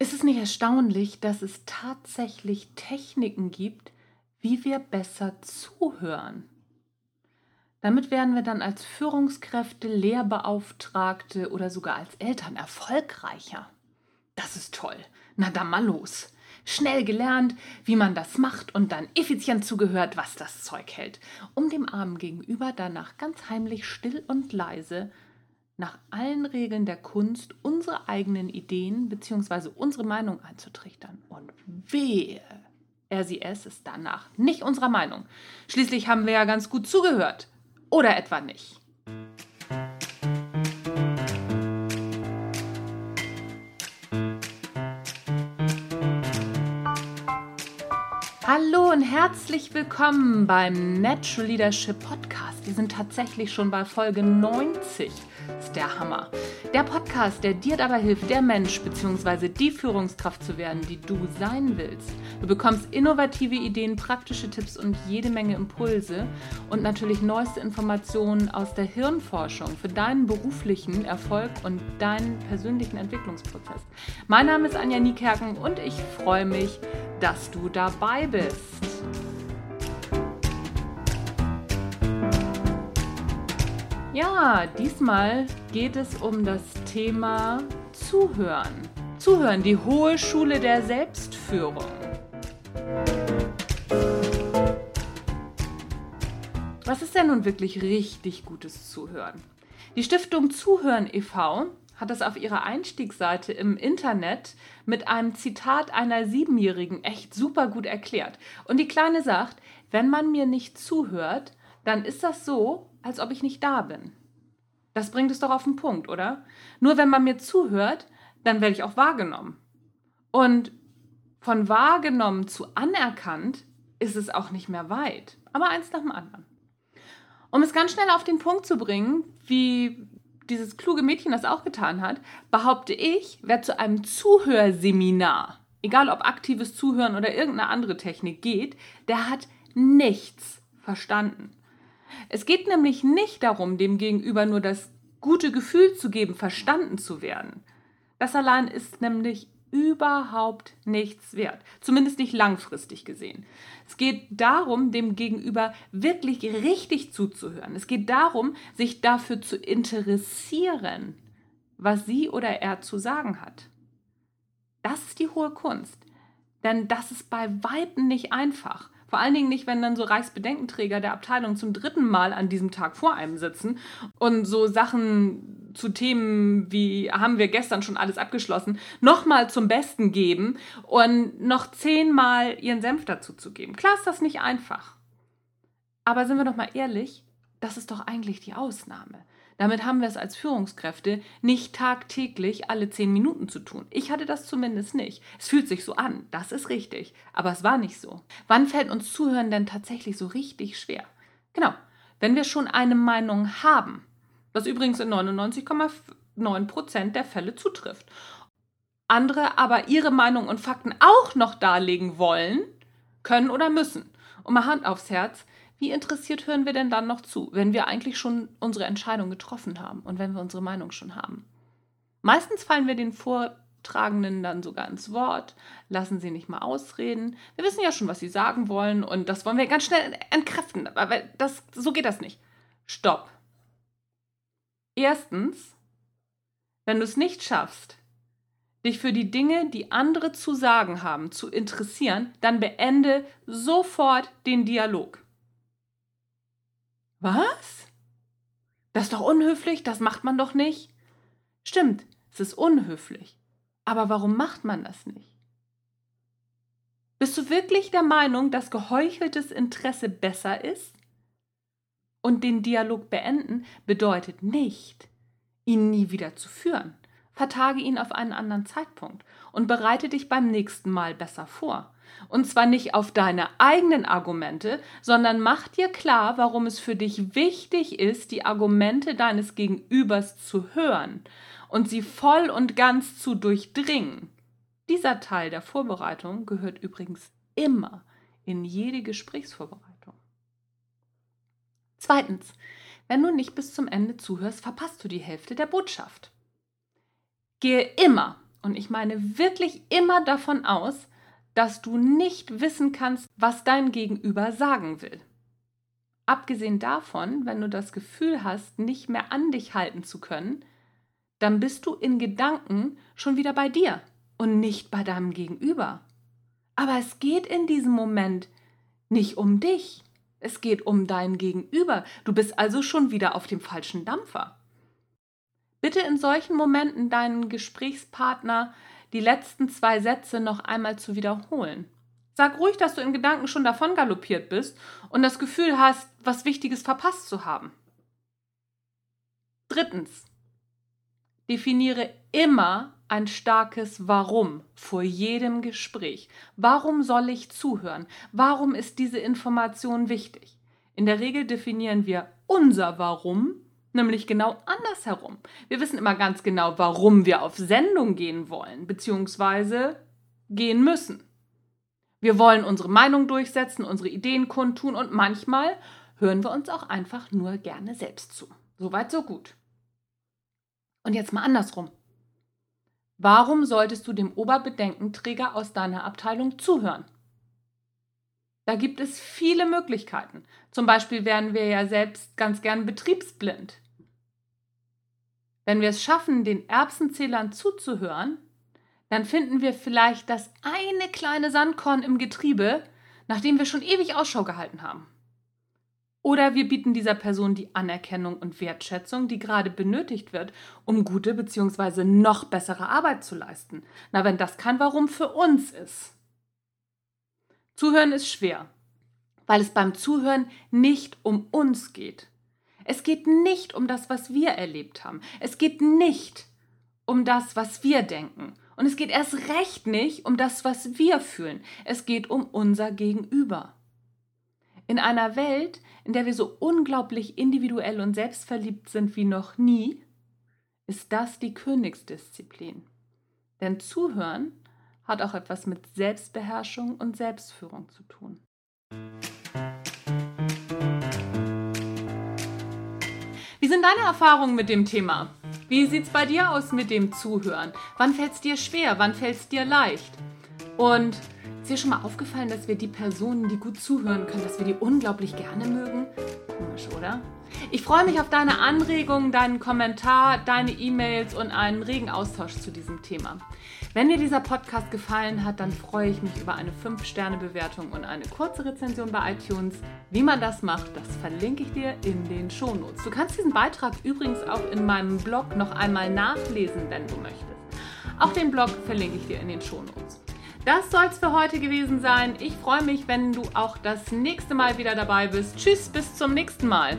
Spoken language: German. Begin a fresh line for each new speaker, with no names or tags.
Ist es nicht erstaunlich, dass es tatsächlich Techniken gibt, wie wir besser zuhören? Damit werden wir dann als Führungskräfte, Lehrbeauftragte oder sogar als Eltern erfolgreicher. Das ist toll. Na dann mal los. Schnell gelernt, wie man das macht und dann effizient zugehört, was das Zeug hält, um dem Armen gegenüber danach ganz heimlich still und leise nach allen Regeln der Kunst unsere eigenen Ideen bzw. unsere Meinung einzutrichtern. Und wehe, es ist danach nicht unserer Meinung. Schließlich haben wir ja ganz gut zugehört. Oder etwa nicht. Hallo und herzlich willkommen beim Natural Leadership Podcast. Wir sind tatsächlich schon bei Folge 90 ist der Hammer. Der Podcast, der dir dabei hilft, der Mensch bzw. die Führungskraft zu werden, die du sein willst. Du bekommst innovative Ideen, praktische Tipps und jede Menge Impulse und natürlich neueste Informationen aus der Hirnforschung für deinen beruflichen Erfolg und deinen persönlichen Entwicklungsprozess. Mein Name ist Anja Niekerken und ich freue mich, dass du dabei bist. Ja, diesmal geht es um das Thema Zuhören. Zuhören, die hohe Schule der Selbstführung. Was ist denn nun wirklich richtig gutes Zuhören? Die Stiftung Zuhören e.V. hat das auf ihrer Einstiegsseite im Internet mit einem Zitat einer Siebenjährigen echt super gut erklärt. Und die Kleine sagt, wenn man mir nicht zuhört, dann ist das so, als ob ich nicht da bin. Das bringt es doch auf den Punkt, oder? Nur wenn man mir zuhört, dann werde ich auch wahrgenommen. Und von wahrgenommen zu anerkannt ist es auch nicht mehr weit, aber eins nach dem anderen. Um es ganz schnell auf den Punkt zu bringen, wie dieses kluge Mädchen das auch getan hat, behaupte ich, wer zu einem Zuhörseminar, egal ob aktives Zuhören oder irgendeine andere Technik geht, der hat nichts verstanden. Es geht nämlich nicht darum, dem Gegenüber nur das gute Gefühl zu geben, verstanden zu werden. Das allein ist nämlich überhaupt nichts wert, zumindest nicht langfristig gesehen. Es geht darum, dem Gegenüber wirklich richtig zuzuhören. Es geht darum, sich dafür zu interessieren, was sie oder er zu sagen hat. Das ist die hohe Kunst, denn das ist bei weitem nicht einfach. Vor allen Dingen nicht, wenn dann so Reichsbedenkenträger der Abteilung zum dritten Mal an diesem Tag vor einem sitzen und so Sachen zu Themen wie haben wir gestern schon alles abgeschlossen, nochmal zum Besten geben und noch zehnmal ihren Senf dazu zu geben. Klar ist das nicht einfach. Aber sind wir doch mal ehrlich, das ist doch eigentlich die Ausnahme. Damit haben wir es als Führungskräfte nicht tagtäglich alle zehn Minuten zu tun. Ich hatte das zumindest nicht. Es fühlt sich so an, das ist richtig, aber es war nicht so. Wann fällt uns Zuhören denn tatsächlich so richtig schwer? Genau, wenn wir schon eine Meinung haben, was übrigens in 99,9 Prozent der Fälle zutrifft. Andere aber ihre Meinung und Fakten auch noch darlegen wollen, können oder müssen. Und mal Hand aufs Herz, wie interessiert hören wir denn dann noch zu, wenn wir eigentlich schon unsere Entscheidung getroffen haben und wenn wir unsere Meinung schon haben? Meistens fallen wir den Vortragenden dann sogar ins Wort, lassen sie nicht mal ausreden. Wir wissen ja schon, was sie sagen wollen und das wollen wir ganz schnell entkräften. Aber das, so geht das nicht. Stopp. Erstens, wenn du es nicht schaffst, dich für die Dinge, die andere zu sagen haben, zu interessieren, dann beende sofort den Dialog. Was? Das ist doch unhöflich, das macht man doch nicht. Stimmt, es ist unhöflich. Aber warum macht man das nicht? Bist du wirklich der Meinung, dass geheucheltes Interesse besser ist? Und den Dialog beenden bedeutet nicht, ihn nie wieder zu führen. Vertage ihn auf einen anderen Zeitpunkt und bereite dich beim nächsten Mal besser vor. Und zwar nicht auf deine eigenen Argumente, sondern mach dir klar, warum es für dich wichtig ist, die Argumente deines Gegenübers zu hören und sie voll und ganz zu durchdringen. Dieser Teil der Vorbereitung gehört übrigens immer in jede Gesprächsvorbereitung. Zweitens, wenn du nicht bis zum Ende zuhörst, verpasst du die Hälfte der Botschaft. Gehe immer und ich meine wirklich immer davon aus, dass du nicht wissen kannst, was dein Gegenüber sagen will. Abgesehen davon, wenn du das Gefühl hast, nicht mehr an dich halten zu können, dann bist du in Gedanken schon wieder bei dir und nicht bei deinem Gegenüber. Aber es geht in diesem Moment nicht um dich. Es geht um dein Gegenüber. Du bist also schon wieder auf dem falschen Dampfer. Bitte in solchen Momenten deinen Gesprächspartner die letzten zwei Sätze noch einmal zu wiederholen. Sag ruhig, dass du in Gedanken schon davon galoppiert bist und das Gefühl hast, was Wichtiges verpasst zu haben. Drittens. Definiere immer ein starkes Warum vor jedem Gespräch. Warum soll ich zuhören? Warum ist diese Information wichtig? In der Regel definieren wir unser Warum nämlich genau andersherum. Wir wissen immer ganz genau, warum wir auf Sendung gehen wollen, beziehungsweise gehen müssen. Wir wollen unsere Meinung durchsetzen, unsere Ideen kundtun und manchmal hören wir uns auch einfach nur gerne selbst zu. Soweit, so gut. Und jetzt mal andersrum. Warum solltest du dem Oberbedenkenträger aus deiner Abteilung zuhören? Da gibt es viele Möglichkeiten. Zum Beispiel werden wir ja selbst ganz gern betriebsblind. Wenn wir es schaffen, den Erbsenzählern zuzuhören, dann finden wir vielleicht das eine kleine Sandkorn im Getriebe, nach dem wir schon ewig Ausschau gehalten haben. Oder wir bieten dieser Person die Anerkennung und Wertschätzung, die gerade benötigt wird, um gute bzw. noch bessere Arbeit zu leisten. Na, wenn das kein Warum für uns ist. Zuhören ist schwer, weil es beim Zuhören nicht um uns geht. Es geht nicht um das, was wir erlebt haben. Es geht nicht um das, was wir denken. Und es geht erst recht nicht um das, was wir fühlen. Es geht um unser Gegenüber. In einer Welt, in der wir so unglaublich individuell und selbstverliebt sind wie noch nie, ist das die Königsdisziplin. Denn Zuhören hat auch etwas mit Selbstbeherrschung und Selbstführung zu tun. Wie sind deine Erfahrungen mit dem Thema? Wie sieht es bei dir aus mit dem Zuhören? Wann fällt es dir schwer? Wann fällt es dir leicht? Und ist dir schon mal aufgefallen, dass wir die Personen, die gut zuhören können, dass wir die unglaublich gerne mögen? Komisch, oder? Ich freue mich auf deine Anregungen, deinen Kommentar, deine E-Mails und einen regen Austausch zu diesem Thema. Wenn dir dieser Podcast gefallen hat, dann freue ich mich über eine 5-Sterne-Bewertung und eine kurze Rezension bei iTunes. Wie man das macht, das verlinke ich dir in den Shownotes. Du kannst diesen Beitrag übrigens auch in meinem Blog noch einmal nachlesen, wenn du möchtest. Auch den Blog verlinke ich dir in den Shownotes. Das soll es für heute gewesen sein. Ich freue mich, wenn du auch das nächste Mal wieder dabei bist. Tschüss, bis zum nächsten Mal.